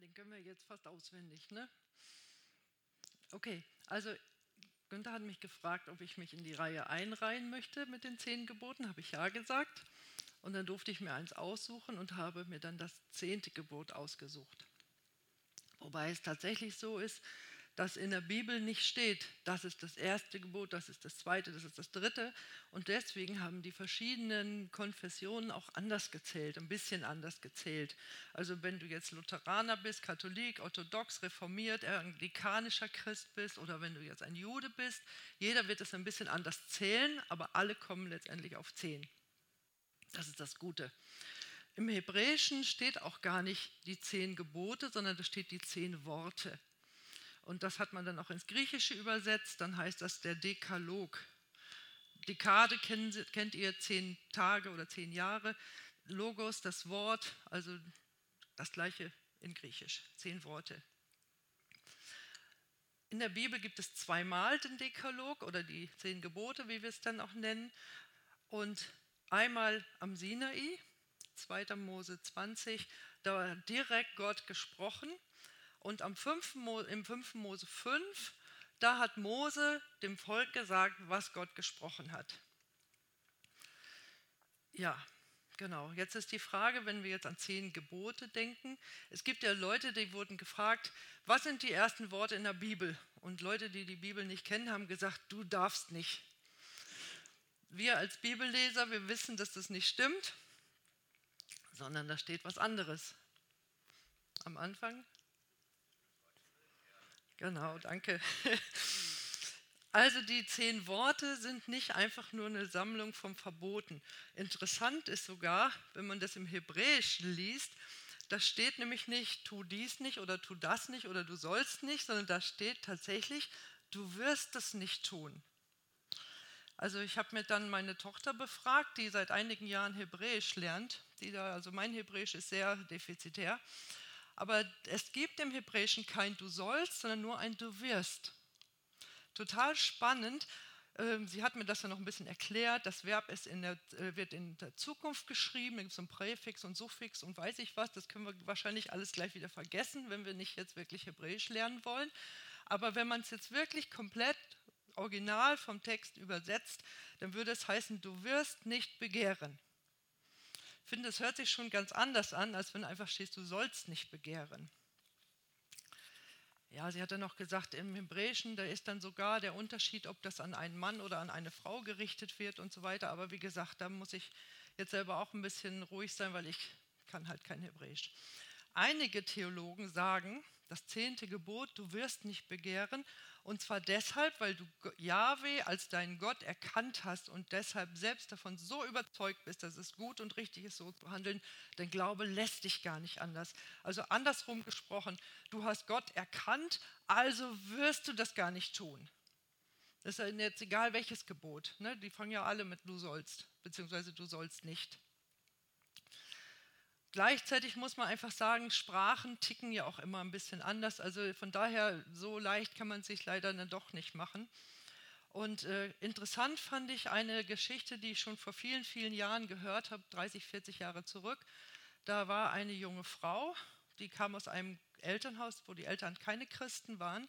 den können wir jetzt fast auswendig, ne? Okay, also Günther hat mich gefragt, ob ich mich in die Reihe einreihen möchte mit den zehn Geboten. Habe ich ja gesagt. Und dann durfte ich mir eins aussuchen und habe mir dann das zehnte Gebot ausgesucht. Wobei es tatsächlich so ist, dass in der Bibel nicht steht, das ist das erste Gebot, das ist das zweite, das ist das dritte. Und deswegen haben die verschiedenen Konfessionen auch anders gezählt, ein bisschen anders gezählt. Also wenn du jetzt Lutheraner bist, Katholik, orthodox, reformiert, anglikanischer Christ bist oder wenn du jetzt ein Jude bist, jeder wird es ein bisschen anders zählen, aber alle kommen letztendlich auf zehn. Das ist das Gute. Im Hebräischen steht auch gar nicht die zehn Gebote, sondern da steht die zehn Worte. Und das hat man dann auch ins Griechische übersetzt, dann heißt das der Dekalog. Dekade kennt ihr zehn Tage oder zehn Jahre. Logos, das Wort, also das gleiche in Griechisch, zehn Worte. In der Bibel gibt es zweimal den Dekalog oder die zehn Gebote, wie wir es dann auch nennen. Und einmal am Sinai, 2. Mose 20, da war direkt Gott gesprochen und am 5. im 5. Mose 5, da hat Mose dem Volk gesagt, was Gott gesprochen hat. Ja, genau. Jetzt ist die Frage, wenn wir jetzt an zehn Gebote denken. Es gibt ja Leute, die wurden gefragt, was sind die ersten Worte in der Bibel? Und Leute, die die Bibel nicht kennen, haben gesagt, du darfst nicht. Wir als Bibelleser, wir wissen, dass das nicht stimmt, sondern da steht was anderes. Am Anfang Genau, danke. Also die zehn Worte sind nicht einfach nur eine Sammlung von Verboten. Interessant ist sogar, wenn man das im Hebräischen liest, da steht nämlich nicht, tu dies nicht oder tu das nicht oder du sollst nicht, sondern da steht tatsächlich, du wirst es nicht tun. Also ich habe mir dann meine Tochter befragt, die seit einigen Jahren Hebräisch lernt. Die da, also mein Hebräisch ist sehr defizitär. Aber es gibt im Hebräischen kein Du sollst, sondern nur ein Du wirst. Total spannend. Ähm, sie hat mir das ja noch ein bisschen erklärt. Das Verb ist in der, äh, wird in der Zukunft geschrieben. Da gibt es ein Präfix und Suffix und weiß ich was. Das können wir wahrscheinlich alles gleich wieder vergessen, wenn wir nicht jetzt wirklich Hebräisch lernen wollen. Aber wenn man es jetzt wirklich komplett original vom Text übersetzt, dann würde es heißen, du wirst nicht begehren finde, es hört sich schon ganz anders an, als wenn einfach stehst, du sollst nicht begehren. Ja, sie hat dann noch gesagt, im Hebräischen, da ist dann sogar der Unterschied, ob das an einen Mann oder an eine Frau gerichtet wird und so weiter. Aber wie gesagt, da muss ich jetzt selber auch ein bisschen ruhig sein, weil ich kann halt kein Hebräisch. Einige Theologen sagen, das zehnte Gebot, du wirst nicht begehren, und zwar deshalb, weil du Yahweh als deinen Gott erkannt hast und deshalb selbst davon so überzeugt bist, dass es gut und richtig ist, so zu handeln. Dein Glaube lässt dich gar nicht anders. Also andersrum gesprochen, du hast Gott erkannt, also wirst du das gar nicht tun. Das ist jetzt egal welches Gebot. Ne? Die fangen ja alle mit du sollst, beziehungsweise du sollst nicht. Gleichzeitig muss man einfach sagen, Sprachen ticken ja auch immer ein bisschen anders. Also von daher, so leicht kann man sich leider dann doch nicht machen. Und äh, interessant fand ich eine Geschichte, die ich schon vor vielen, vielen Jahren gehört habe, 30, 40 Jahre zurück. Da war eine junge Frau, die kam aus einem Elternhaus, wo die Eltern keine Christen waren.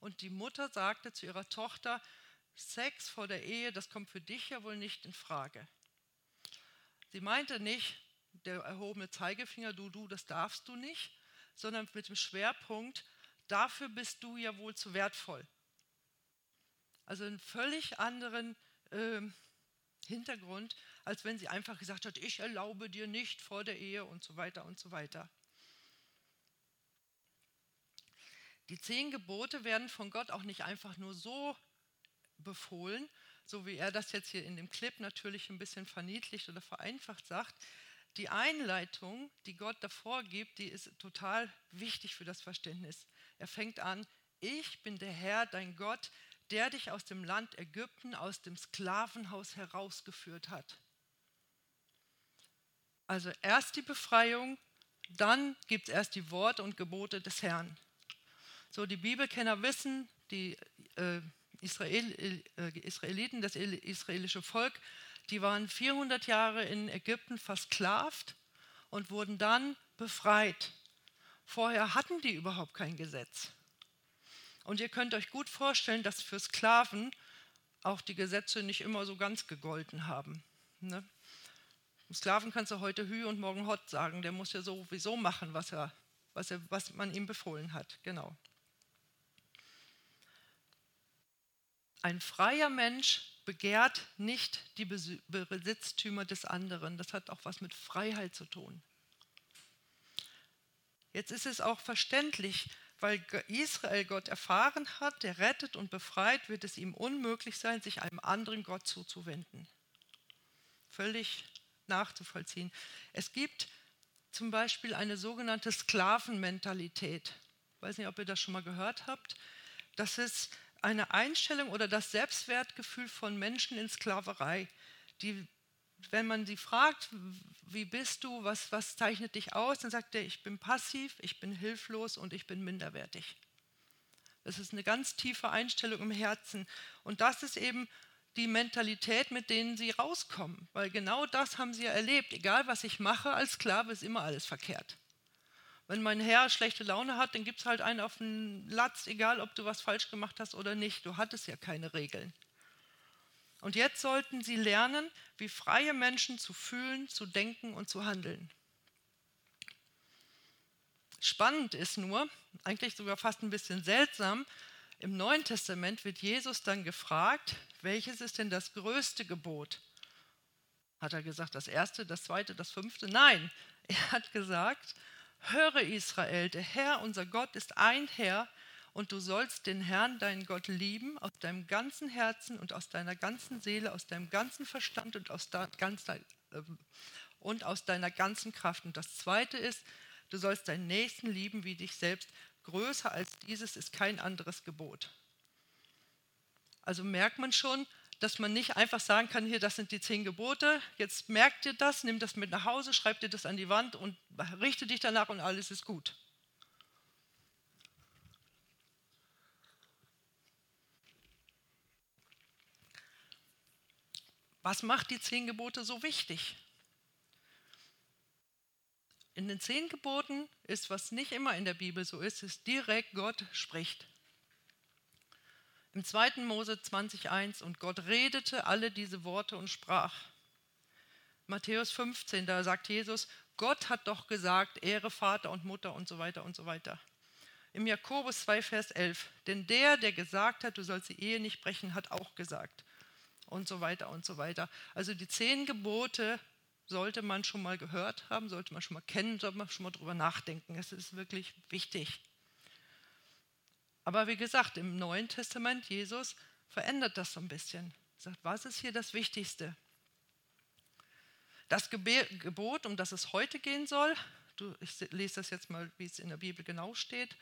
Und die Mutter sagte zu ihrer Tochter, Sex vor der Ehe, das kommt für dich ja wohl nicht in Frage. Sie meinte nicht, der erhobene Zeigefinger, du, du, das darfst du nicht, sondern mit dem Schwerpunkt, dafür bist du ja wohl zu wertvoll. Also einen völlig anderen äh, Hintergrund, als wenn sie einfach gesagt hat, ich erlaube dir nicht vor der Ehe und so weiter und so weiter. Die zehn Gebote werden von Gott auch nicht einfach nur so befohlen, so wie er das jetzt hier in dem Clip natürlich ein bisschen verniedlicht oder vereinfacht sagt, die Einleitung, die Gott davor gibt, die ist total wichtig für das Verständnis. Er fängt an, ich bin der Herr, dein Gott, der dich aus dem Land Ägypten, aus dem Sklavenhaus herausgeführt hat. Also erst die Befreiung, dann gibt es erst die Worte und Gebote des Herrn. So, die Bibelkenner wissen, die äh, Israel, äh, Israeliten, das israelische Volk, die waren 400 Jahre in Ägypten versklavt und wurden dann befreit Vorher hatten die überhaupt kein Gesetz. Und ihr könnt euch gut vorstellen, dass für Sklaven auch die Gesetze nicht immer so ganz gegolten haben. Ne? Sklaven kannst du heute Hü und morgen Hot sagen. Der muss ja sowieso machen, was, er, was, er, was man ihm befohlen hat. Genau. Ein freier Mensch begehrt nicht die Besitztümer des anderen. Das hat auch was mit Freiheit zu tun. Jetzt ist es auch verständlich, weil Israel Gott erfahren hat, der rettet und befreit, wird es ihm unmöglich sein, sich einem anderen Gott zuzuwenden. Völlig nachzuvollziehen. Es gibt zum Beispiel eine sogenannte Sklavenmentalität. Ich weiß nicht, ob ihr das schon mal gehört habt. Das ist eine Einstellung oder das Selbstwertgefühl von Menschen in Sklaverei, die, wenn man sie fragt, wie bist du, was, was zeichnet dich aus, dann sagt er, ich bin passiv, ich bin hilflos und ich bin minderwertig. Das ist eine ganz tiefe Einstellung im Herzen. Und das ist eben die Mentalität, mit denen sie rauskommen. Weil genau das haben sie ja erlebt. Egal, was ich mache als Sklave, ist immer alles verkehrt. Wenn mein Herr schlechte Laune hat, dann gibt es halt einen auf den Latz, egal ob du was falsch gemacht hast oder nicht. Du hattest ja keine Regeln. Und jetzt sollten sie lernen, wie freie Menschen zu fühlen, zu denken und zu handeln. Spannend ist nur, eigentlich sogar fast ein bisschen seltsam, im Neuen Testament wird Jesus dann gefragt, welches ist denn das größte Gebot? Hat er gesagt, das erste, das zweite, das fünfte? Nein, er hat gesagt, Höre Israel, der Herr, unser Gott, ist ein Herr und du sollst den Herrn, deinen Gott, lieben aus deinem ganzen Herzen und aus deiner ganzen Seele, aus deinem ganzen Verstand und aus, ganzer, äh, und aus deiner ganzen Kraft. Und das Zweite ist, du sollst deinen Nächsten lieben wie dich selbst. Größer als dieses ist kein anderes Gebot. Also merkt man schon, dass man nicht einfach sagen kann, hier, das sind die zehn Gebote, jetzt merkt ihr das, nimm das mit nach Hause, schreibt dir das an die Wand und richte dich danach und alles ist gut. Was macht die zehn Gebote so wichtig? In den zehn Geboten ist, was nicht immer in der Bibel so ist, ist direkt Gott spricht. Im 2. Mose 20.1 und Gott redete alle diese Worte und sprach. Matthäus 15, da sagt Jesus, Gott hat doch gesagt, Ehre Vater und Mutter und so weiter und so weiter. Im Jakobus 2, Vers 11, denn der, der gesagt hat, du sollst die Ehe nicht brechen, hat auch gesagt. Und so weiter und so weiter. Also die zehn Gebote sollte man schon mal gehört haben, sollte man schon mal kennen, sollte man schon mal drüber nachdenken. Es ist wirklich wichtig. Aber wie gesagt, im Neuen Testament, Jesus verändert das so ein bisschen. Er sagt, was ist hier das Wichtigste? Das Gebot, um das es heute gehen soll, ich lese das jetzt mal, wie es in der Bibel genau steht,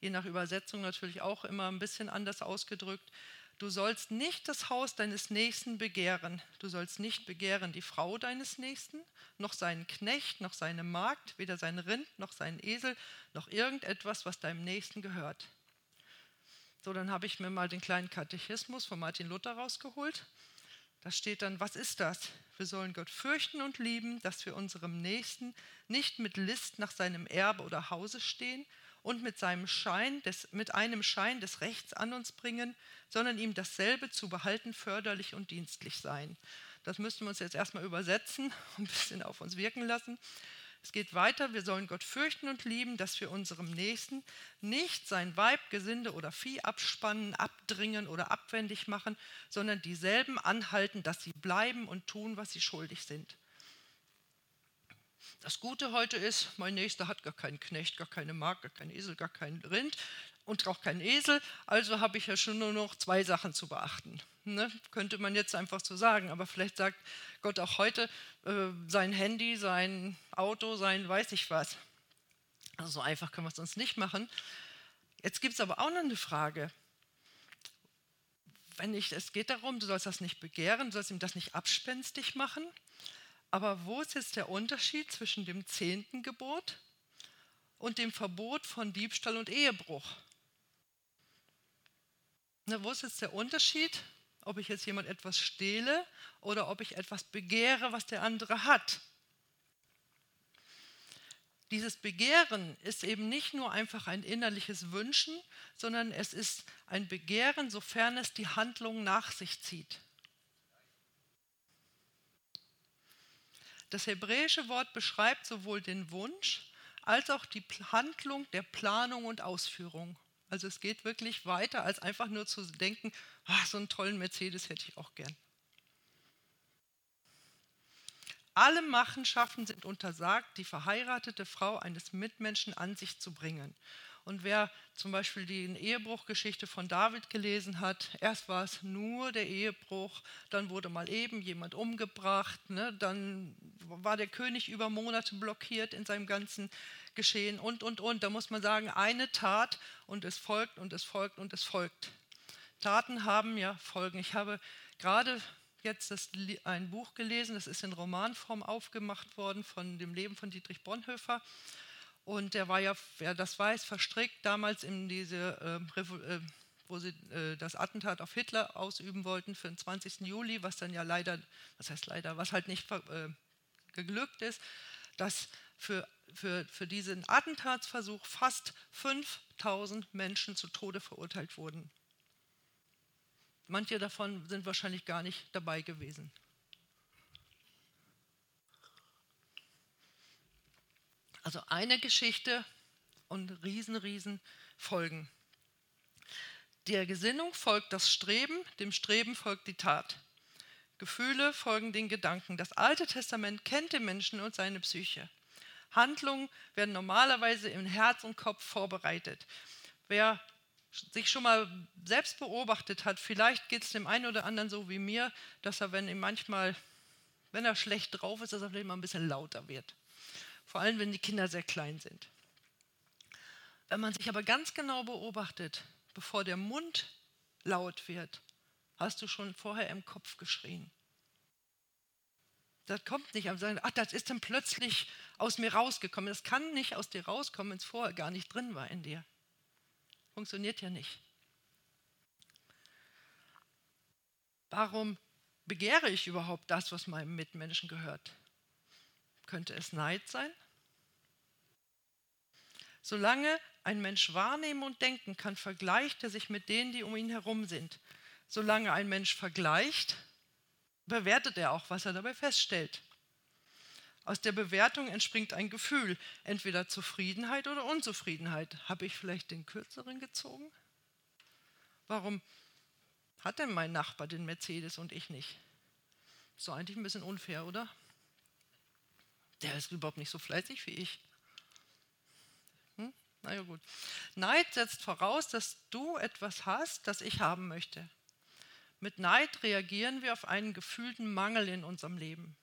je nach Übersetzung natürlich auch immer ein bisschen anders ausgedrückt. Du sollst nicht das Haus deines Nächsten begehren. Du sollst nicht begehren die Frau deines Nächsten, noch seinen Knecht, noch seine Magd, weder sein Rind, noch seinen Esel, noch irgendetwas, was deinem Nächsten gehört. So, dann habe ich mir mal den kleinen Katechismus von Martin Luther rausgeholt. Da steht dann, was ist das? Wir sollen Gott fürchten und lieben, dass wir unserem Nächsten nicht mit List nach seinem Erbe oder Hause stehen und mit, seinem Schein des, mit einem Schein des Rechts an uns bringen, sondern ihm dasselbe zu behalten förderlich und dienstlich sein. Das müssten wir uns jetzt erstmal übersetzen und ein bisschen auf uns wirken lassen. Es geht weiter, wir sollen Gott fürchten und lieben, dass wir unserem Nächsten nicht sein Weib, Gesinde oder Vieh abspannen, abdringen oder abwendig machen, sondern dieselben anhalten, dass sie bleiben und tun, was sie schuldig sind. Das Gute heute ist, mein Nächster hat gar keinen Knecht, gar keine Magd, gar keinen Esel, gar keinen Rind und auch keinen Esel, also habe ich ja schon nur noch zwei Sachen zu beachten. Ne? Könnte man jetzt einfach so sagen, aber vielleicht sagt Gott auch heute äh, sein Handy, sein Auto, sein weiß ich was. Also so einfach können wir es uns nicht machen. Jetzt gibt es aber auch noch eine Frage. Wenn ich, es geht darum, du sollst das nicht begehren, du sollst ihm das nicht abspenstig machen. Aber wo ist jetzt der Unterschied zwischen dem zehnten Gebot und dem Verbot von Diebstahl und Ehebruch? Na, wo ist jetzt der Unterschied ob ich jetzt jemand etwas stehle oder ob ich etwas begehre, was der andere hat. dieses Begehren ist eben nicht nur einfach ein innerliches Wünschen, sondern es ist ein Begehren, sofern es die Handlung nach sich zieht. Das hebräische Wort beschreibt sowohl den Wunsch als auch die Handlung der Planung und Ausführung. Also es geht wirklich weiter, als einfach nur zu denken, ach, so einen tollen Mercedes hätte ich auch gern. Alle Machenschaften sind untersagt, die verheiratete Frau eines Mitmenschen an sich zu bringen. Und wer zum Beispiel die Ehebruchgeschichte von David gelesen hat, erst war es nur der Ehebruch, dann wurde mal eben jemand umgebracht, ne, dann war der König über Monate blockiert in seinem ganzen Geschehen und, und, und. Da muss man sagen, eine Tat und es folgt und es folgt und es folgt. Taten haben ja Folgen. Ich habe gerade jetzt das, ein Buch gelesen, das ist in Romanform aufgemacht worden von dem Leben von Dietrich Bonhoeffer. Und der war ja, wer das weiß, verstrickt damals in diese, äh, äh, wo sie äh, das Attentat auf Hitler ausüben wollten für den 20. Juli, was dann ja leider, was heißt leider, was halt nicht äh, geglückt ist, dass für, für, für diesen Attentatsversuch fast 5000 Menschen zu Tode verurteilt wurden. Manche davon sind wahrscheinlich gar nicht dabei gewesen. Also eine Geschichte und riesen, riesen Folgen. Der Gesinnung folgt das Streben, dem Streben folgt die Tat. Gefühle folgen den Gedanken. Das Alte Testament kennt den Menschen und seine Psyche. Handlungen werden normalerweise im Herz und Kopf vorbereitet. Wer sich schon mal selbst beobachtet hat, vielleicht geht es dem einen oder anderen so wie mir, dass er, wenn ihm manchmal, wenn er schlecht drauf ist, dass er vielleicht mal ein bisschen lauter wird. Vor allem, wenn die Kinder sehr klein sind. Wenn man sich aber ganz genau beobachtet, bevor der Mund laut wird, hast du schon vorher im Kopf geschrien. Das kommt nicht am Sagen, ach, das ist dann plötzlich aus mir rausgekommen. Das kann nicht aus dir rauskommen, wenn es vorher gar nicht drin war in dir. Funktioniert ja nicht. Warum begehre ich überhaupt das, was meinem Mitmenschen gehört? Könnte es Neid sein? Solange ein Mensch wahrnehmen und denken kann, vergleicht er sich mit denen, die um ihn herum sind. Solange ein Mensch vergleicht, bewertet er auch, was er dabei feststellt. Aus der Bewertung entspringt ein Gefühl, entweder Zufriedenheit oder Unzufriedenheit. Habe ich vielleicht den kürzeren gezogen? Warum hat denn mein Nachbar den Mercedes und ich nicht? Ist doch eigentlich ein bisschen unfair, oder? Der ist überhaupt nicht so fleißig wie ich. Hm? Na ja, gut. Neid setzt voraus, dass du etwas hast, das ich haben möchte. Mit Neid reagieren wir auf einen gefühlten Mangel in unserem Leben.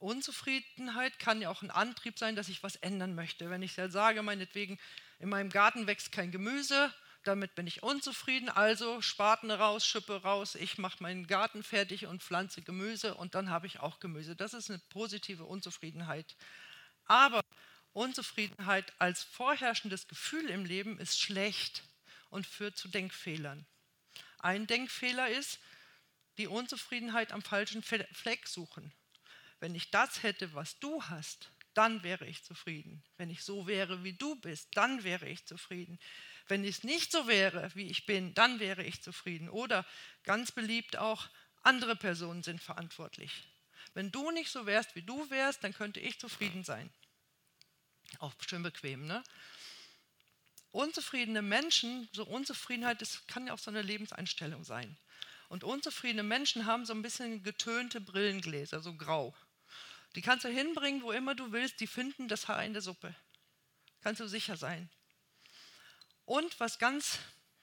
Unzufriedenheit kann ja auch ein Antrieb sein, dass ich was ändern möchte. Wenn ich ja sage, meinetwegen, in meinem Garten wächst kein Gemüse, damit bin ich unzufrieden, also Spaten raus, Schippe raus, ich mache meinen Garten fertig und pflanze Gemüse und dann habe ich auch Gemüse. Das ist eine positive Unzufriedenheit. Aber Unzufriedenheit als vorherrschendes Gefühl im Leben ist schlecht und führt zu Denkfehlern. Ein Denkfehler ist, die Unzufriedenheit am falschen Fleck suchen. Wenn ich das hätte, was du hast, dann wäre ich zufrieden. Wenn ich so wäre, wie du bist, dann wäre ich zufrieden. Wenn es nicht so wäre, wie ich bin, dann wäre ich zufrieden. Oder ganz beliebt auch, andere Personen sind verantwortlich. Wenn du nicht so wärst, wie du wärst, dann könnte ich zufrieden sein. Auch schön bequem, ne? Unzufriedene Menschen, so Unzufriedenheit, das kann ja auch so eine Lebenseinstellung sein. Und unzufriedene Menschen haben so ein bisschen getönte Brillengläser, so grau. Die kannst du hinbringen, wo immer du willst, die finden das Haar in der Suppe. Kannst du sicher sein. Und was ganz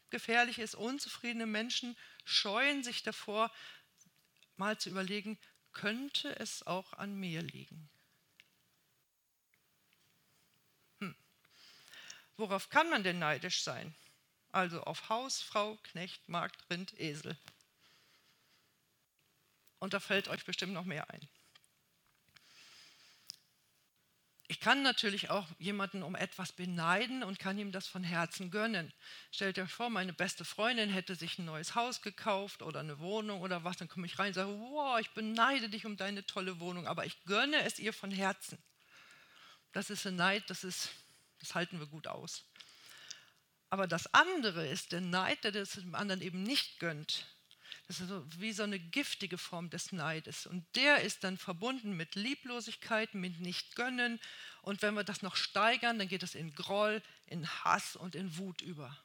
gefährlich ist, unzufriedene Menschen scheuen sich davor, mal zu überlegen, könnte es auch an mir liegen? Hm. Worauf kann man denn neidisch sein? Also auf Haus, Frau, Knecht, Magd, Rind, Esel. Und da fällt euch bestimmt noch mehr ein. Ich kann natürlich auch jemanden um etwas beneiden und kann ihm das von Herzen gönnen. Stellt euch vor, meine beste Freundin hätte sich ein neues Haus gekauft oder eine Wohnung oder was, dann komme ich rein und sage, wow, ich beneide dich um deine tolle Wohnung, aber ich gönne es ihr von Herzen. Das ist ein Neid, das, ist, das halten wir gut aus. Aber das andere ist der Neid, der das dem anderen eben nicht gönnt. Das ist so wie so eine giftige Form des Neides. Und der ist dann verbunden mit Lieblosigkeit, mit Nicht-Gönnen. Und wenn wir das noch steigern, dann geht es in Groll, in Hass und in Wut über.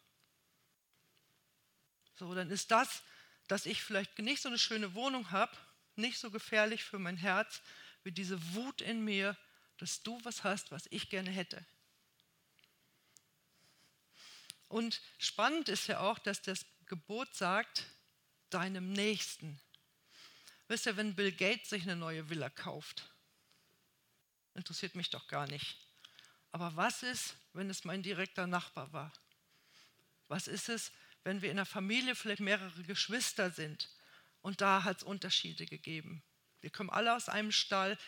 So, dann ist das, dass ich vielleicht nicht so eine schöne Wohnung habe, nicht so gefährlich für mein Herz, wie diese Wut in mir, dass du was hast, was ich gerne hätte. Und spannend ist ja auch, dass das Gebot sagt, deinem Nächsten. Wisst ihr, wenn Bill Gates sich eine neue Villa kauft, interessiert mich doch gar nicht. Aber was ist, wenn es mein direkter Nachbar war? Was ist es, wenn wir in einer Familie vielleicht mehrere Geschwister sind und da hat es Unterschiede gegeben? Wir kommen alle aus einem Stall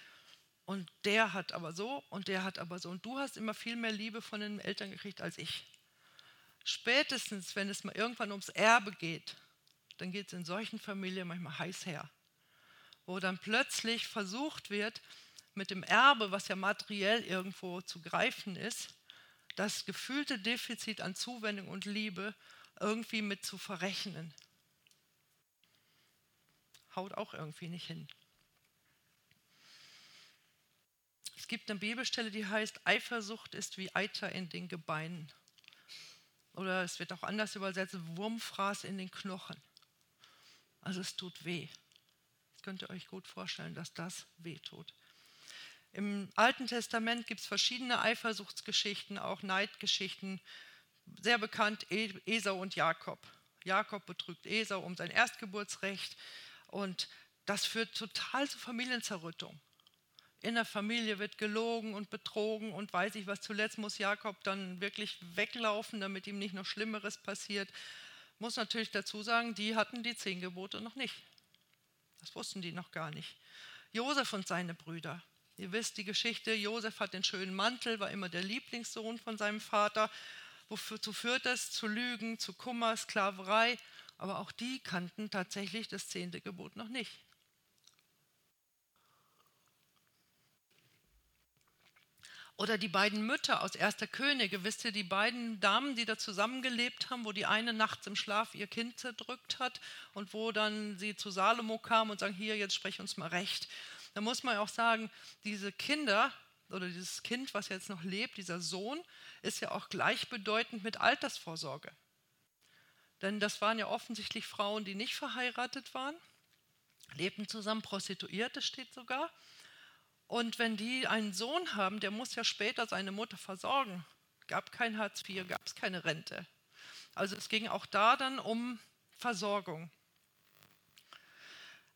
und der hat aber so und der hat aber so. Und du hast immer viel mehr Liebe von den Eltern gekriegt als ich. Spätestens, wenn es mal irgendwann ums Erbe geht, dann geht es in solchen Familien manchmal heiß her, wo dann plötzlich versucht wird, mit dem Erbe, was ja materiell irgendwo zu greifen ist, das gefühlte Defizit an Zuwendung und Liebe irgendwie mit zu verrechnen. Haut auch irgendwie nicht hin. Es gibt eine Bibelstelle, die heißt, Eifersucht ist wie Eiter in den Gebeinen. Oder es wird auch anders übersetzt, Wurmfraß in den Knochen. Also es tut weh. Das könnt ihr euch gut vorstellen, dass das weh tut. Im Alten Testament gibt es verschiedene Eifersuchtsgeschichten, auch Neidgeschichten. Sehr bekannt e-, Esau und Jakob. Jakob betrügt Esau um sein Erstgeburtsrecht und das führt total zu Familienzerrüttung. In der Familie wird gelogen und betrogen und weiß ich was. Zuletzt muss Jakob dann wirklich weglaufen, damit ihm nicht noch Schlimmeres passiert muss natürlich dazu sagen, die hatten die zehn Gebote noch nicht. Das wussten die noch gar nicht. Josef und seine Brüder. Ihr wisst die Geschichte, Josef hat den schönen Mantel, war immer der Lieblingssohn von seinem Vater. Wozu führt es? Zu Lügen, zu Kummer, Sklaverei. Aber auch die kannten tatsächlich das zehnte Gebot noch nicht. Oder die beiden Mütter aus Erster Könige, wisst ihr, die beiden Damen, die da zusammengelebt haben, wo die eine nachts im Schlaf ihr Kind zerdrückt hat und wo dann sie zu Salomo kam und sagen, hier, jetzt sprech uns mal recht. Da muss man auch sagen, diese Kinder oder dieses Kind, was jetzt noch lebt, dieser Sohn, ist ja auch gleichbedeutend mit Altersvorsorge. Denn das waren ja offensichtlich Frauen, die nicht verheiratet waren, lebten zusammen, Prostituierte steht sogar. Und wenn die einen Sohn haben, der muss ja später seine Mutter versorgen. Gab kein Hartz IV, gab es keine Rente. Also es ging auch da dann um Versorgung.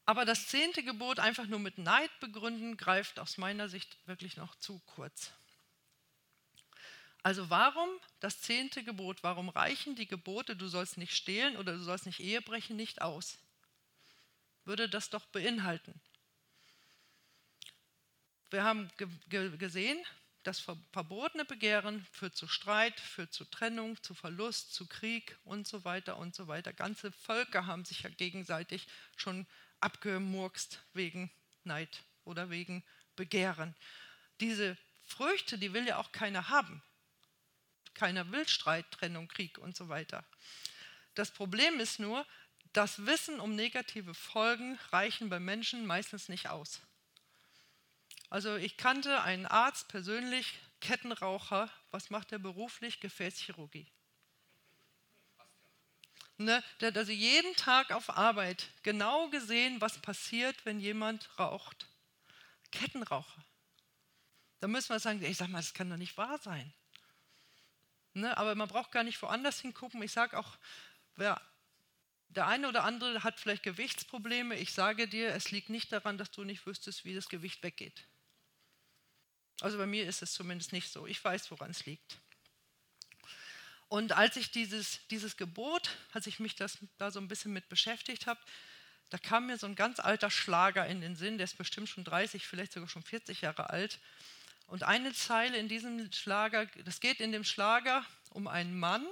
Aber das zehnte Gebot einfach nur mit Neid begründen, greift aus meiner Sicht wirklich noch zu kurz. Also warum das zehnte Gebot? Warum reichen die Gebote, du sollst nicht stehlen oder du sollst nicht Ehe brechen, nicht aus? Würde das doch beinhalten. Wir haben gesehen, das verbotene Begehren führt zu Streit, führt zu Trennung, zu Verlust, zu Krieg und so weiter und so weiter. Ganze Völker haben sich ja gegenseitig schon abgemurkst wegen Neid oder wegen Begehren. Diese Früchte, die will ja auch keiner haben. Keiner will Streit, Trennung, Krieg und so weiter. Das Problem ist nur, das Wissen um negative Folgen reichen bei Menschen meistens nicht aus. Also ich kannte einen Arzt persönlich, Kettenraucher. Was macht er beruflich? Gefäßchirurgie. Ne, der hat also jeden Tag auf Arbeit genau gesehen, was passiert, wenn jemand raucht. Kettenraucher. Da müssen wir sagen, ich sage mal, das kann doch nicht wahr sein. Ne, aber man braucht gar nicht woanders hingucken. Ich sage auch, wer, der eine oder andere hat vielleicht Gewichtsprobleme. Ich sage dir, es liegt nicht daran, dass du nicht wüsstest, wie das Gewicht weggeht. Also bei mir ist es zumindest nicht so. Ich weiß, woran es liegt. Und als ich dieses, dieses Gebot, als ich mich das, da so ein bisschen mit beschäftigt habe, da kam mir so ein ganz alter Schlager in den Sinn, der ist bestimmt schon 30, vielleicht sogar schon 40 Jahre alt. Und eine Zeile in diesem Schlager, das geht in dem Schlager um einen Mann,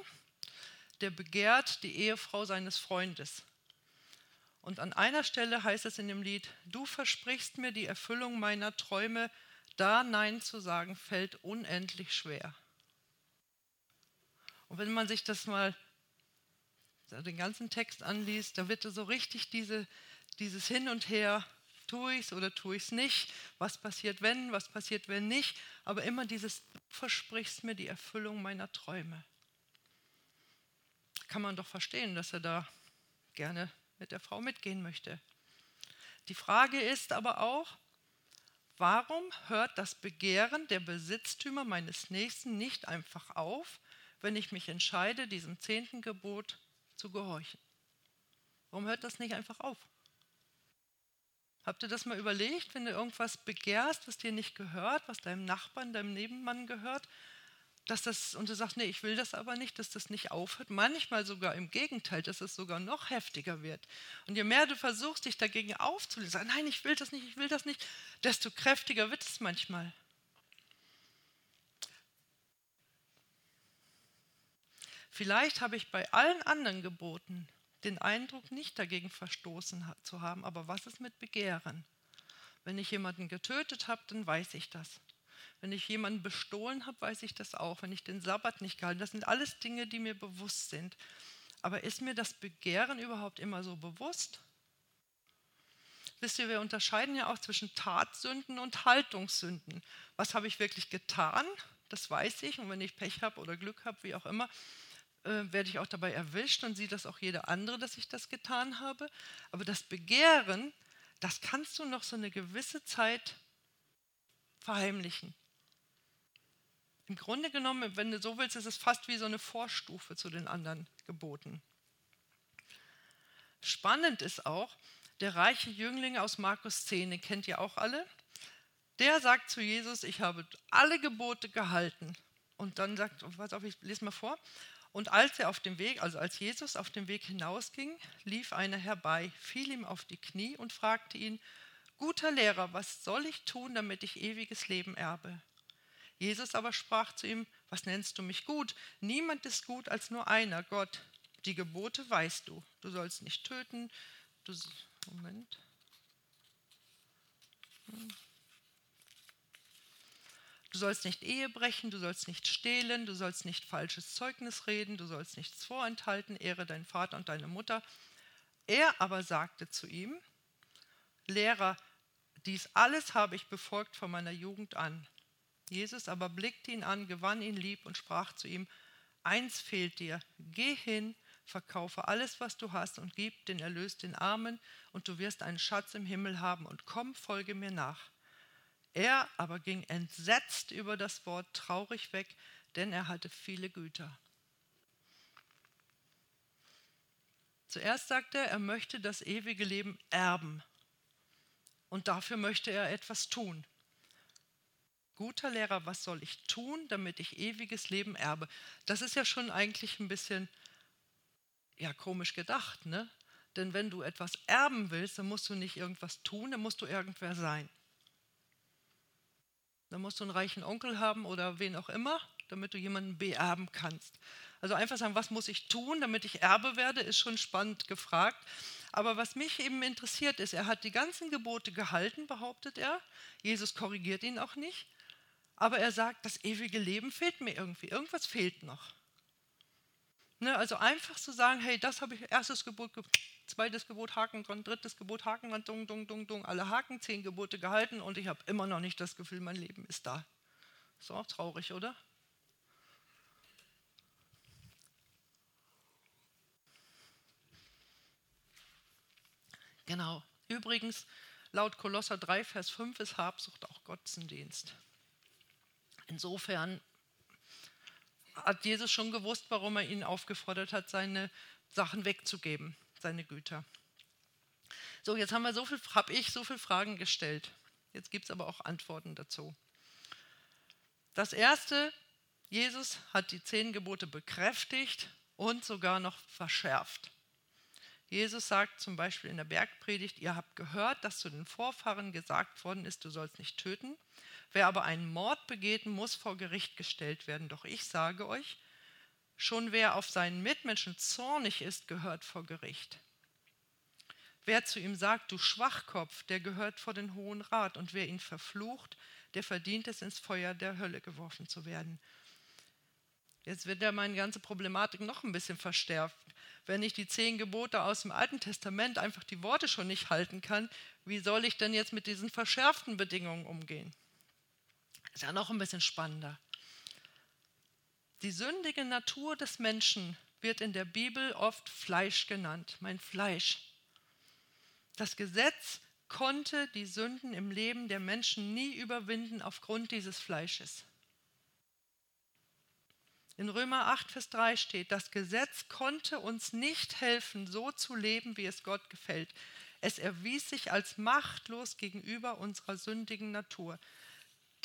der begehrt die Ehefrau seines Freundes. Und an einer Stelle heißt es in dem Lied, du versprichst mir die Erfüllung meiner Träume, da Nein zu sagen, fällt unendlich schwer. Und wenn man sich das mal den ganzen Text anliest, da wird so richtig diese, dieses Hin und Her, tue ich es oder tue ich es nicht, was passiert wenn, was passiert wenn nicht, aber immer dieses, du versprichst mir die Erfüllung meiner Träume. Kann man doch verstehen, dass er da gerne mit der Frau mitgehen möchte. Die Frage ist aber auch, warum hört das Begehren der Besitztümer meines Nächsten nicht einfach auf, wenn ich mich entscheide, diesem zehnten Gebot zu gehorchen? Warum hört das nicht einfach auf? Habt ihr das mal überlegt, wenn du irgendwas begehrst, was dir nicht gehört, was deinem Nachbarn, deinem Nebenmann gehört, dass das, und du sagst, nee, ich will das aber nicht, dass das nicht aufhört. Manchmal sogar im Gegenteil, dass es sogar noch heftiger wird. Und je mehr du versuchst, dich dagegen aufzulesen, nein, ich will das nicht, ich will das nicht, desto kräftiger wird es manchmal. Vielleicht habe ich bei allen anderen Geboten den Eindruck, nicht dagegen verstoßen zu haben, aber was ist mit Begehren? Wenn ich jemanden getötet habe, dann weiß ich das. Wenn ich jemanden bestohlen habe, weiß ich das auch. Wenn ich den Sabbat nicht gehalten das sind alles Dinge, die mir bewusst sind. Aber ist mir das Begehren überhaupt immer so bewusst? Wisst ihr, wir unterscheiden ja auch zwischen Tatsünden und Haltungssünden. Was habe ich wirklich getan? Das weiß ich. Und wenn ich Pech habe oder Glück habe, wie auch immer, äh, werde ich auch dabei erwischt und sieht das auch jeder andere, dass ich das getan habe. Aber das Begehren, das kannst du noch so eine gewisse Zeit verheimlichen. Im Grunde genommen, wenn du so willst, ist es fast wie so eine Vorstufe zu den anderen Geboten. Spannend ist auch, der reiche Jüngling aus Markus 10, den kennt ihr auch alle, der sagt zu Jesus, ich habe alle Gebote gehalten. Und dann sagt, was auf, ich lese mal vor. Und als er auf dem Weg, also als Jesus auf dem Weg hinausging, lief einer herbei, fiel ihm auf die Knie und fragte ihn, guter Lehrer, was soll ich tun, damit ich ewiges Leben erbe? Jesus aber sprach zu ihm, was nennst du mich gut? Niemand ist gut als nur einer, Gott. Die Gebote weißt du. Du sollst nicht töten. Du, Moment. Hm. Du sollst nicht Ehe brechen, du sollst nicht stehlen, du sollst nicht falsches Zeugnis reden, du sollst nichts vorenthalten, ehre deinen Vater und deine Mutter. Er aber sagte zu ihm, Lehrer, dies alles habe ich befolgt von meiner Jugend an. Jesus aber blickte ihn an, gewann ihn lieb und sprach zu ihm, eins fehlt dir, geh hin, verkaufe alles, was du hast und gib den Erlös den Armen, und du wirst einen Schatz im Himmel haben, und komm, folge mir nach. Er aber ging entsetzt über das Wort traurig weg, denn er hatte viele Güter. Zuerst sagte er, er möchte das ewige Leben erben. Und dafür möchte er etwas tun. Guter Lehrer, was soll ich tun, damit ich ewiges Leben erbe? Das ist ja schon eigentlich ein bisschen ja, komisch gedacht, ne? Denn wenn du etwas erben willst, dann musst du nicht irgendwas tun, dann musst du irgendwer sein. Dann musst du einen reichen Onkel haben oder wen auch immer, damit du jemanden beerben kannst. Also einfach sagen, was muss ich tun, damit ich Erbe werde, ist schon spannend gefragt. Aber was mich eben interessiert ist, er hat die ganzen Gebote gehalten, behauptet er. Jesus korrigiert ihn auch nicht. Aber er sagt, das ewige Leben fehlt mir irgendwie. Irgendwas fehlt noch. Ne, also einfach zu sagen, hey, das habe ich, erstes Gebot, zweites Gebot, Haken dran, drittes Gebot, Haken dran, dung, dung, dung, dung, alle Haken, zehn Gebote gehalten und ich habe immer noch nicht das Gefühl, mein Leben ist da. Ist auch traurig, oder? Genau. Übrigens, laut Kolosser 3, Vers 5 ist Habsucht auch Götzendienst. Insofern hat Jesus schon gewusst, warum er ihn aufgefordert hat, seine Sachen wegzugeben, seine Güter. So, jetzt haben wir so viel, habe ich so viele Fragen gestellt. Jetzt gibt es aber auch Antworten dazu. Das erste, Jesus hat die zehn Gebote bekräftigt und sogar noch verschärft. Jesus sagt zum Beispiel in der Bergpredigt, ihr habt gehört, dass zu den Vorfahren gesagt worden ist, du sollst nicht töten. Wer aber einen Mord begeht, muss vor Gericht gestellt werden. Doch ich sage euch, schon wer auf seinen Mitmenschen zornig ist, gehört vor Gericht. Wer zu ihm sagt, du Schwachkopf, der gehört vor den Hohen Rat. Und wer ihn verflucht, der verdient es, ins Feuer der Hölle geworfen zu werden. Jetzt wird ja meine ganze Problematik noch ein bisschen verstärkt. Wenn ich die zehn Gebote aus dem Alten Testament einfach die Worte schon nicht halten kann, wie soll ich denn jetzt mit diesen verschärften Bedingungen umgehen? Ist ja noch ein bisschen spannender. Die sündige Natur des Menschen wird in der Bibel oft Fleisch genannt, mein Fleisch. Das Gesetz konnte die Sünden im Leben der Menschen nie überwinden aufgrund dieses Fleisches. In Römer 8, Vers 3 steht, das Gesetz konnte uns nicht helfen, so zu leben, wie es Gott gefällt. Es erwies sich als machtlos gegenüber unserer sündigen Natur.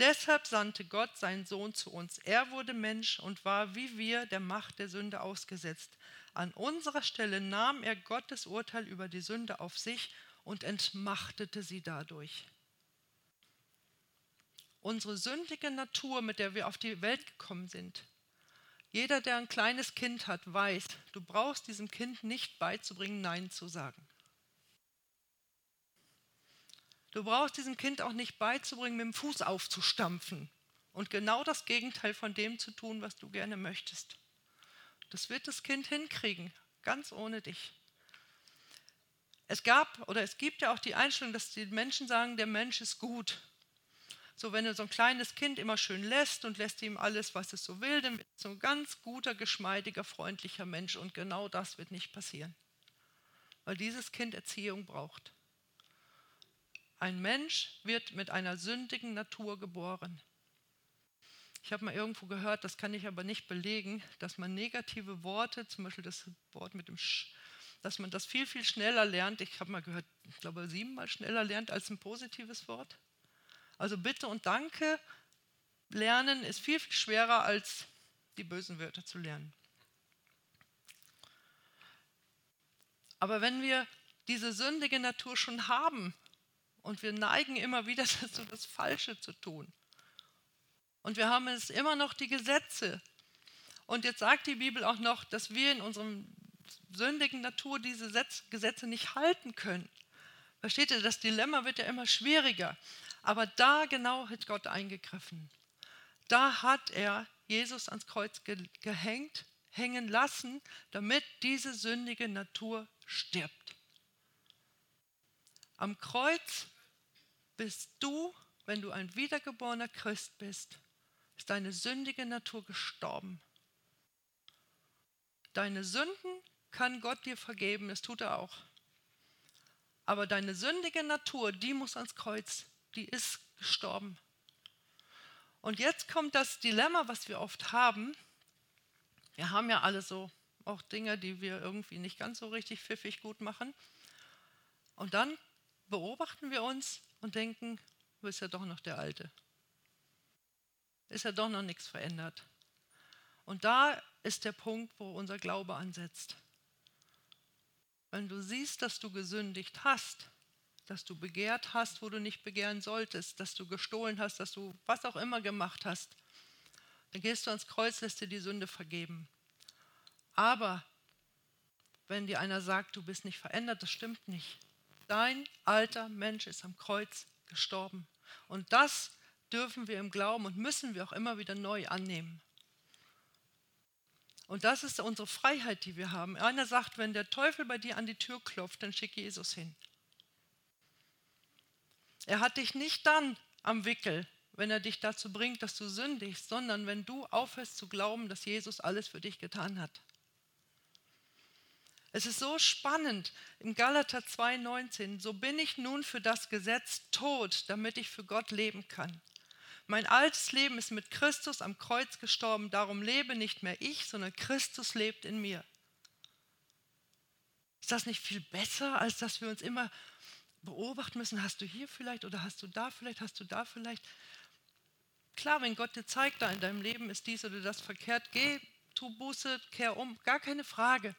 Deshalb sandte Gott seinen Sohn zu uns. Er wurde Mensch und war wie wir der Macht der Sünde ausgesetzt. An unserer Stelle nahm er Gottes Urteil über die Sünde auf sich und entmachtete sie dadurch. Unsere sündige Natur, mit der wir auf die Welt gekommen sind, jeder, der ein kleines Kind hat, weiß, du brauchst diesem Kind nicht beizubringen, Nein zu sagen. Du brauchst diesem Kind auch nicht beizubringen, mit dem Fuß aufzustampfen und genau das Gegenteil von dem zu tun, was du gerne möchtest. Das wird das Kind hinkriegen, ganz ohne dich. Es gab oder es gibt ja auch die Einstellung, dass die Menschen sagen, der Mensch ist gut. So, wenn du so ein kleines Kind immer schön lässt und lässt ihm alles, was es so will, dann wird es so ein ganz guter, geschmeidiger, freundlicher Mensch. Und genau das wird nicht passieren, weil dieses Kind Erziehung braucht. Ein Mensch wird mit einer sündigen Natur geboren. Ich habe mal irgendwo gehört, das kann ich aber nicht belegen, dass man negative Worte, zum Beispiel das Wort mit dem Sch, dass man das viel, viel schneller lernt. Ich habe mal gehört, ich glaube, siebenmal schneller lernt als ein positives Wort. Also Bitte und Danke lernen ist viel, viel schwerer als die bösen Wörter zu lernen. Aber wenn wir diese sündige Natur schon haben und wir neigen immer wieder dazu, das Falsche zu tun, und wir haben es immer noch die Gesetze, und jetzt sagt die Bibel auch noch, dass wir in unserem sündigen Natur diese Gesetze nicht halten können. Versteht ihr, das Dilemma wird ja immer schwieriger. Aber da genau hat Gott eingegriffen. Da hat er Jesus ans Kreuz gehängt, hängen lassen, damit diese sündige Natur stirbt. Am Kreuz bist du, wenn du ein wiedergeborener Christ bist, ist deine sündige Natur gestorben. Deine Sünden kann Gott dir vergeben, das tut er auch. Aber deine sündige Natur, die muss ans Kreuz die ist gestorben. Und jetzt kommt das Dilemma, was wir oft haben. Wir haben ja alle so auch Dinge, die wir irgendwie nicht ganz so richtig pfiffig gut machen. Und dann beobachten wir uns und denken, du bist ja doch noch der Alte. Ist ja doch noch nichts verändert. Und da ist der Punkt, wo unser Glaube ansetzt. Wenn du siehst, dass du gesündigt hast, dass du begehrt hast, wo du nicht begehren solltest, dass du gestohlen hast, dass du was auch immer gemacht hast. Dann gehst du ans Kreuz, lässt dir die Sünde vergeben. Aber wenn dir einer sagt, du bist nicht verändert, das stimmt nicht. Dein alter Mensch ist am Kreuz gestorben. Und das dürfen wir im Glauben und müssen wir auch immer wieder neu annehmen. Und das ist unsere Freiheit, die wir haben. Einer sagt, wenn der Teufel bei dir an die Tür klopft, dann schick Jesus hin. Er hat dich nicht dann am Wickel, wenn er dich dazu bringt, dass du sündigst, sondern wenn du aufhörst zu glauben, dass Jesus alles für dich getan hat. Es ist so spannend im Galater 2,19, so bin ich nun für das Gesetz tot, damit ich für Gott leben kann. Mein altes Leben ist mit Christus am Kreuz gestorben, darum lebe nicht mehr ich, sondern Christus lebt in mir. Ist das nicht viel besser, als dass wir uns immer beobachten müssen, hast du hier vielleicht oder hast du da vielleicht, hast du da vielleicht. Klar, wenn Gott dir zeigt, da in deinem Leben ist dies oder das verkehrt, geh, tu Buße, kehr um, gar keine Frage.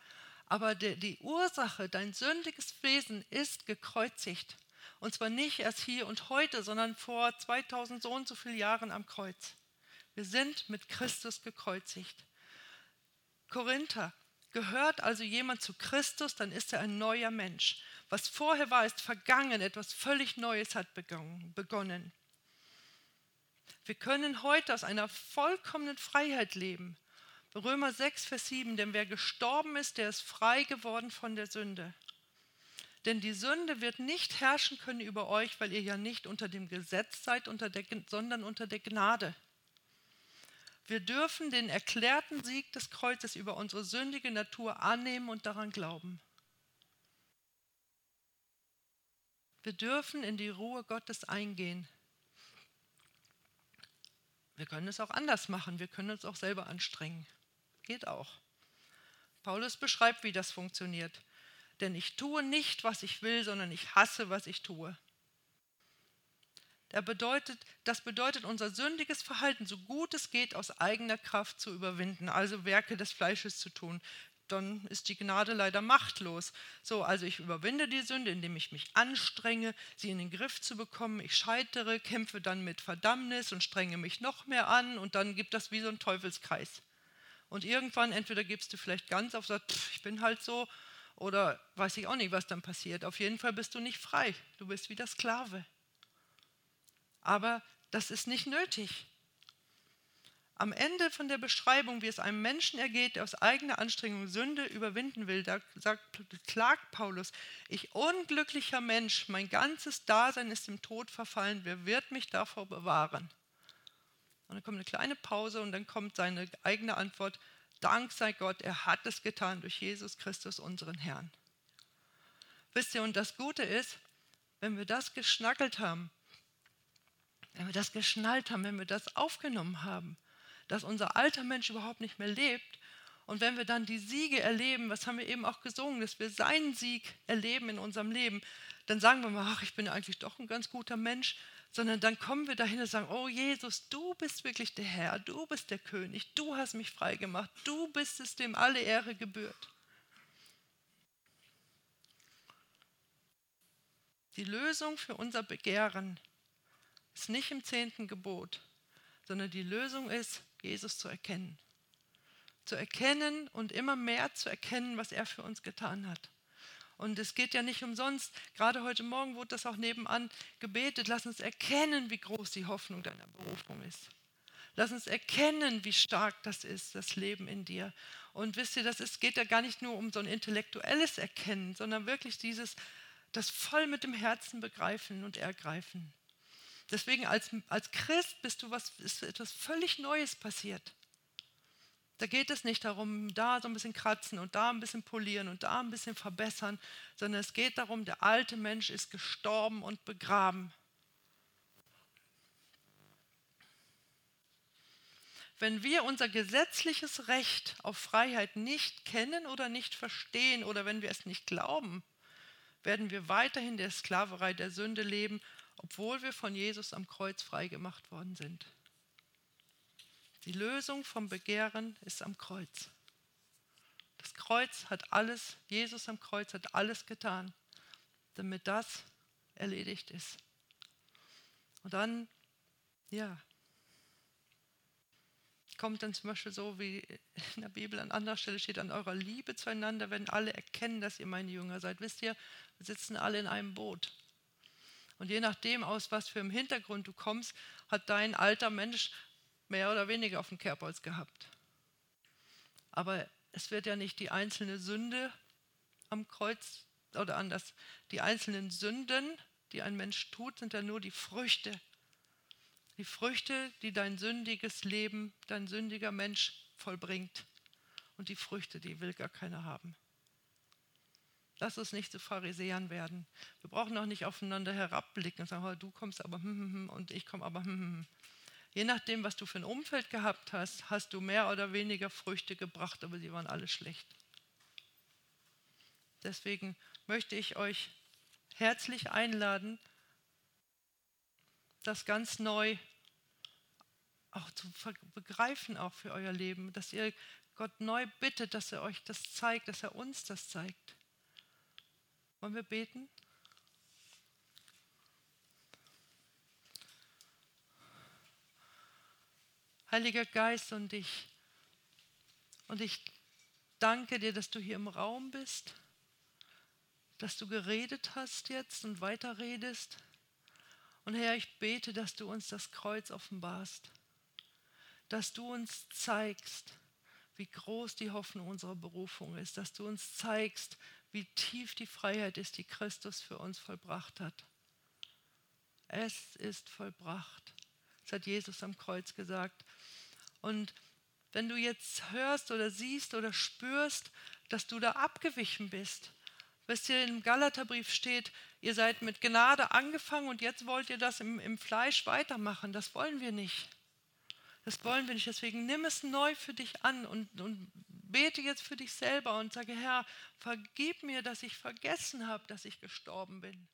Aber die, die Ursache, dein sündiges Wesen ist gekreuzigt. Und zwar nicht erst hier und heute, sondern vor 2000 so und so vielen Jahren am Kreuz. Wir sind mit Christus gekreuzigt. Korinther, gehört also jemand zu Christus, dann ist er ein neuer Mensch. Was vorher war, ist vergangen, etwas völlig Neues hat begonnen. Wir können heute aus einer vollkommenen Freiheit leben. Römer 6, Vers 7, denn wer gestorben ist, der ist frei geworden von der Sünde. Denn die Sünde wird nicht herrschen können über euch, weil ihr ja nicht unter dem Gesetz seid, unter der, sondern unter der Gnade. Wir dürfen den erklärten Sieg des Kreuzes über unsere sündige Natur annehmen und daran glauben. Wir dürfen in die Ruhe Gottes eingehen. Wir können es auch anders machen. Wir können uns auch selber anstrengen. Geht auch. Paulus beschreibt, wie das funktioniert. Denn ich tue nicht, was ich will, sondern ich hasse, was ich tue. Bedeutet, das bedeutet, unser sündiges Verhalten, so gut es geht, aus eigener Kraft zu überwinden, also Werke des Fleisches zu tun. Dann ist die Gnade leider machtlos. So, also ich überwinde die Sünde, indem ich mich anstrenge, sie in den Griff zu bekommen. Ich scheitere, kämpfe dann mit Verdammnis und strenge mich noch mehr an und dann gibt das wie so ein Teufelskreis. Und irgendwann, entweder gibst du vielleicht ganz auf, sagst, ich bin halt so, oder weiß ich auch nicht, was dann passiert. Auf jeden Fall bist du nicht frei. Du bist wieder Sklave. Aber das ist nicht nötig. Am Ende von der Beschreibung, wie es einem Menschen ergeht, der aus eigener Anstrengung Sünde überwinden will, da sagt, klagt Paulus, ich unglücklicher Mensch, mein ganzes Dasein ist im Tod verfallen, wer wird mich davor bewahren? Und dann kommt eine kleine Pause und dann kommt seine eigene Antwort, Dank sei Gott, er hat es getan durch Jesus Christus, unseren Herrn. Wisst ihr, und das Gute ist, wenn wir das geschnackelt haben, wenn wir das geschnallt haben, wenn wir das aufgenommen haben, dass unser alter Mensch überhaupt nicht mehr lebt, und wenn wir dann die Siege erleben, was haben wir eben auch gesungen, dass wir seinen Sieg erleben in unserem Leben, dann sagen wir mal, ach, ich bin eigentlich doch ein ganz guter Mensch, sondern dann kommen wir dahin und sagen, oh Jesus, du bist wirklich der Herr, du bist der König, du hast mich frei gemacht, du bist es, dem alle Ehre gebührt. Die Lösung für unser Begehren ist nicht im zehnten Gebot, sondern die Lösung ist, Jesus zu erkennen. Zu erkennen und immer mehr zu erkennen, was er für uns getan hat. Und es geht ja nicht umsonst. Gerade heute Morgen wurde das auch nebenan gebetet. Lass uns erkennen, wie groß die Hoffnung deiner Berufung ist. Lass uns erkennen, wie stark das ist, das Leben in dir. Und wisst ihr, das ist, geht ja gar nicht nur um so ein intellektuelles Erkennen, sondern wirklich dieses, das voll mit dem Herzen begreifen und ergreifen. Deswegen als, als Christ bist du was, ist etwas völlig Neues passiert. Da geht es nicht darum, da so ein bisschen kratzen und da ein bisschen polieren und da ein bisschen verbessern, sondern es geht darum, der alte Mensch ist gestorben und begraben. Wenn wir unser gesetzliches Recht auf Freiheit nicht kennen oder nicht verstehen oder wenn wir es nicht glauben, werden wir weiterhin der Sklaverei der Sünde leben, obwohl wir von Jesus am Kreuz freigemacht worden sind. Die Lösung vom Begehren ist am Kreuz. Das Kreuz hat alles, Jesus am Kreuz hat alles getan, damit das erledigt ist. Und dann, ja, kommt dann zum Beispiel so, wie in der Bibel an anderer Stelle steht, an eurer Liebe zueinander werden alle erkennen, dass ihr meine Jünger seid. Wisst ihr, wir sitzen alle in einem Boot. Und je nachdem, aus was für einem Hintergrund du kommst, hat dein alter Mensch mehr oder weniger auf dem Kerbholz gehabt. Aber es wird ja nicht die einzelne Sünde am Kreuz oder anders. Die einzelnen Sünden, die ein Mensch tut, sind ja nur die Früchte. Die Früchte, die dein sündiges Leben, dein sündiger Mensch vollbringt. Und die Früchte, die will gar keiner haben. Lass uns nicht zu Pharisäern werden. Wir brauchen auch nicht aufeinander herabblicken und sagen, oh, du kommst aber hm, hm, hm, und ich komme aber hm, hm, hm. Je nachdem, was du für ein Umfeld gehabt hast, hast du mehr oder weniger Früchte gebracht, aber sie waren alle schlecht. Deswegen möchte ich euch herzlich einladen, das ganz neu auch zu begreifen, auch für euer Leben, dass ihr Gott neu bittet, dass er euch das zeigt, dass er uns das zeigt. Wollen wir beten? Heiliger Geist, und ich, und ich danke dir, dass du hier im Raum bist, dass du geredet hast jetzt und weiterredest. Und Herr, ich bete, dass du uns das Kreuz offenbarst, dass du uns zeigst, wie groß die Hoffnung unserer Berufung ist, dass du uns zeigst, wie tief die Freiheit ist, die Christus für uns vollbracht hat. Es ist vollbracht. Das hat Jesus am Kreuz gesagt. Und wenn du jetzt hörst oder siehst oder spürst, dass du da abgewichen bist, Wisst ihr, im Galaterbrief steht, ihr seid mit Gnade angefangen und jetzt wollt ihr das im, im Fleisch weitermachen. Das wollen wir nicht. Das wollen wir nicht. Deswegen nimm es neu für dich an und, und bete jetzt für dich selber und sage, Herr, vergib mir, dass ich vergessen habe, dass ich gestorben bin.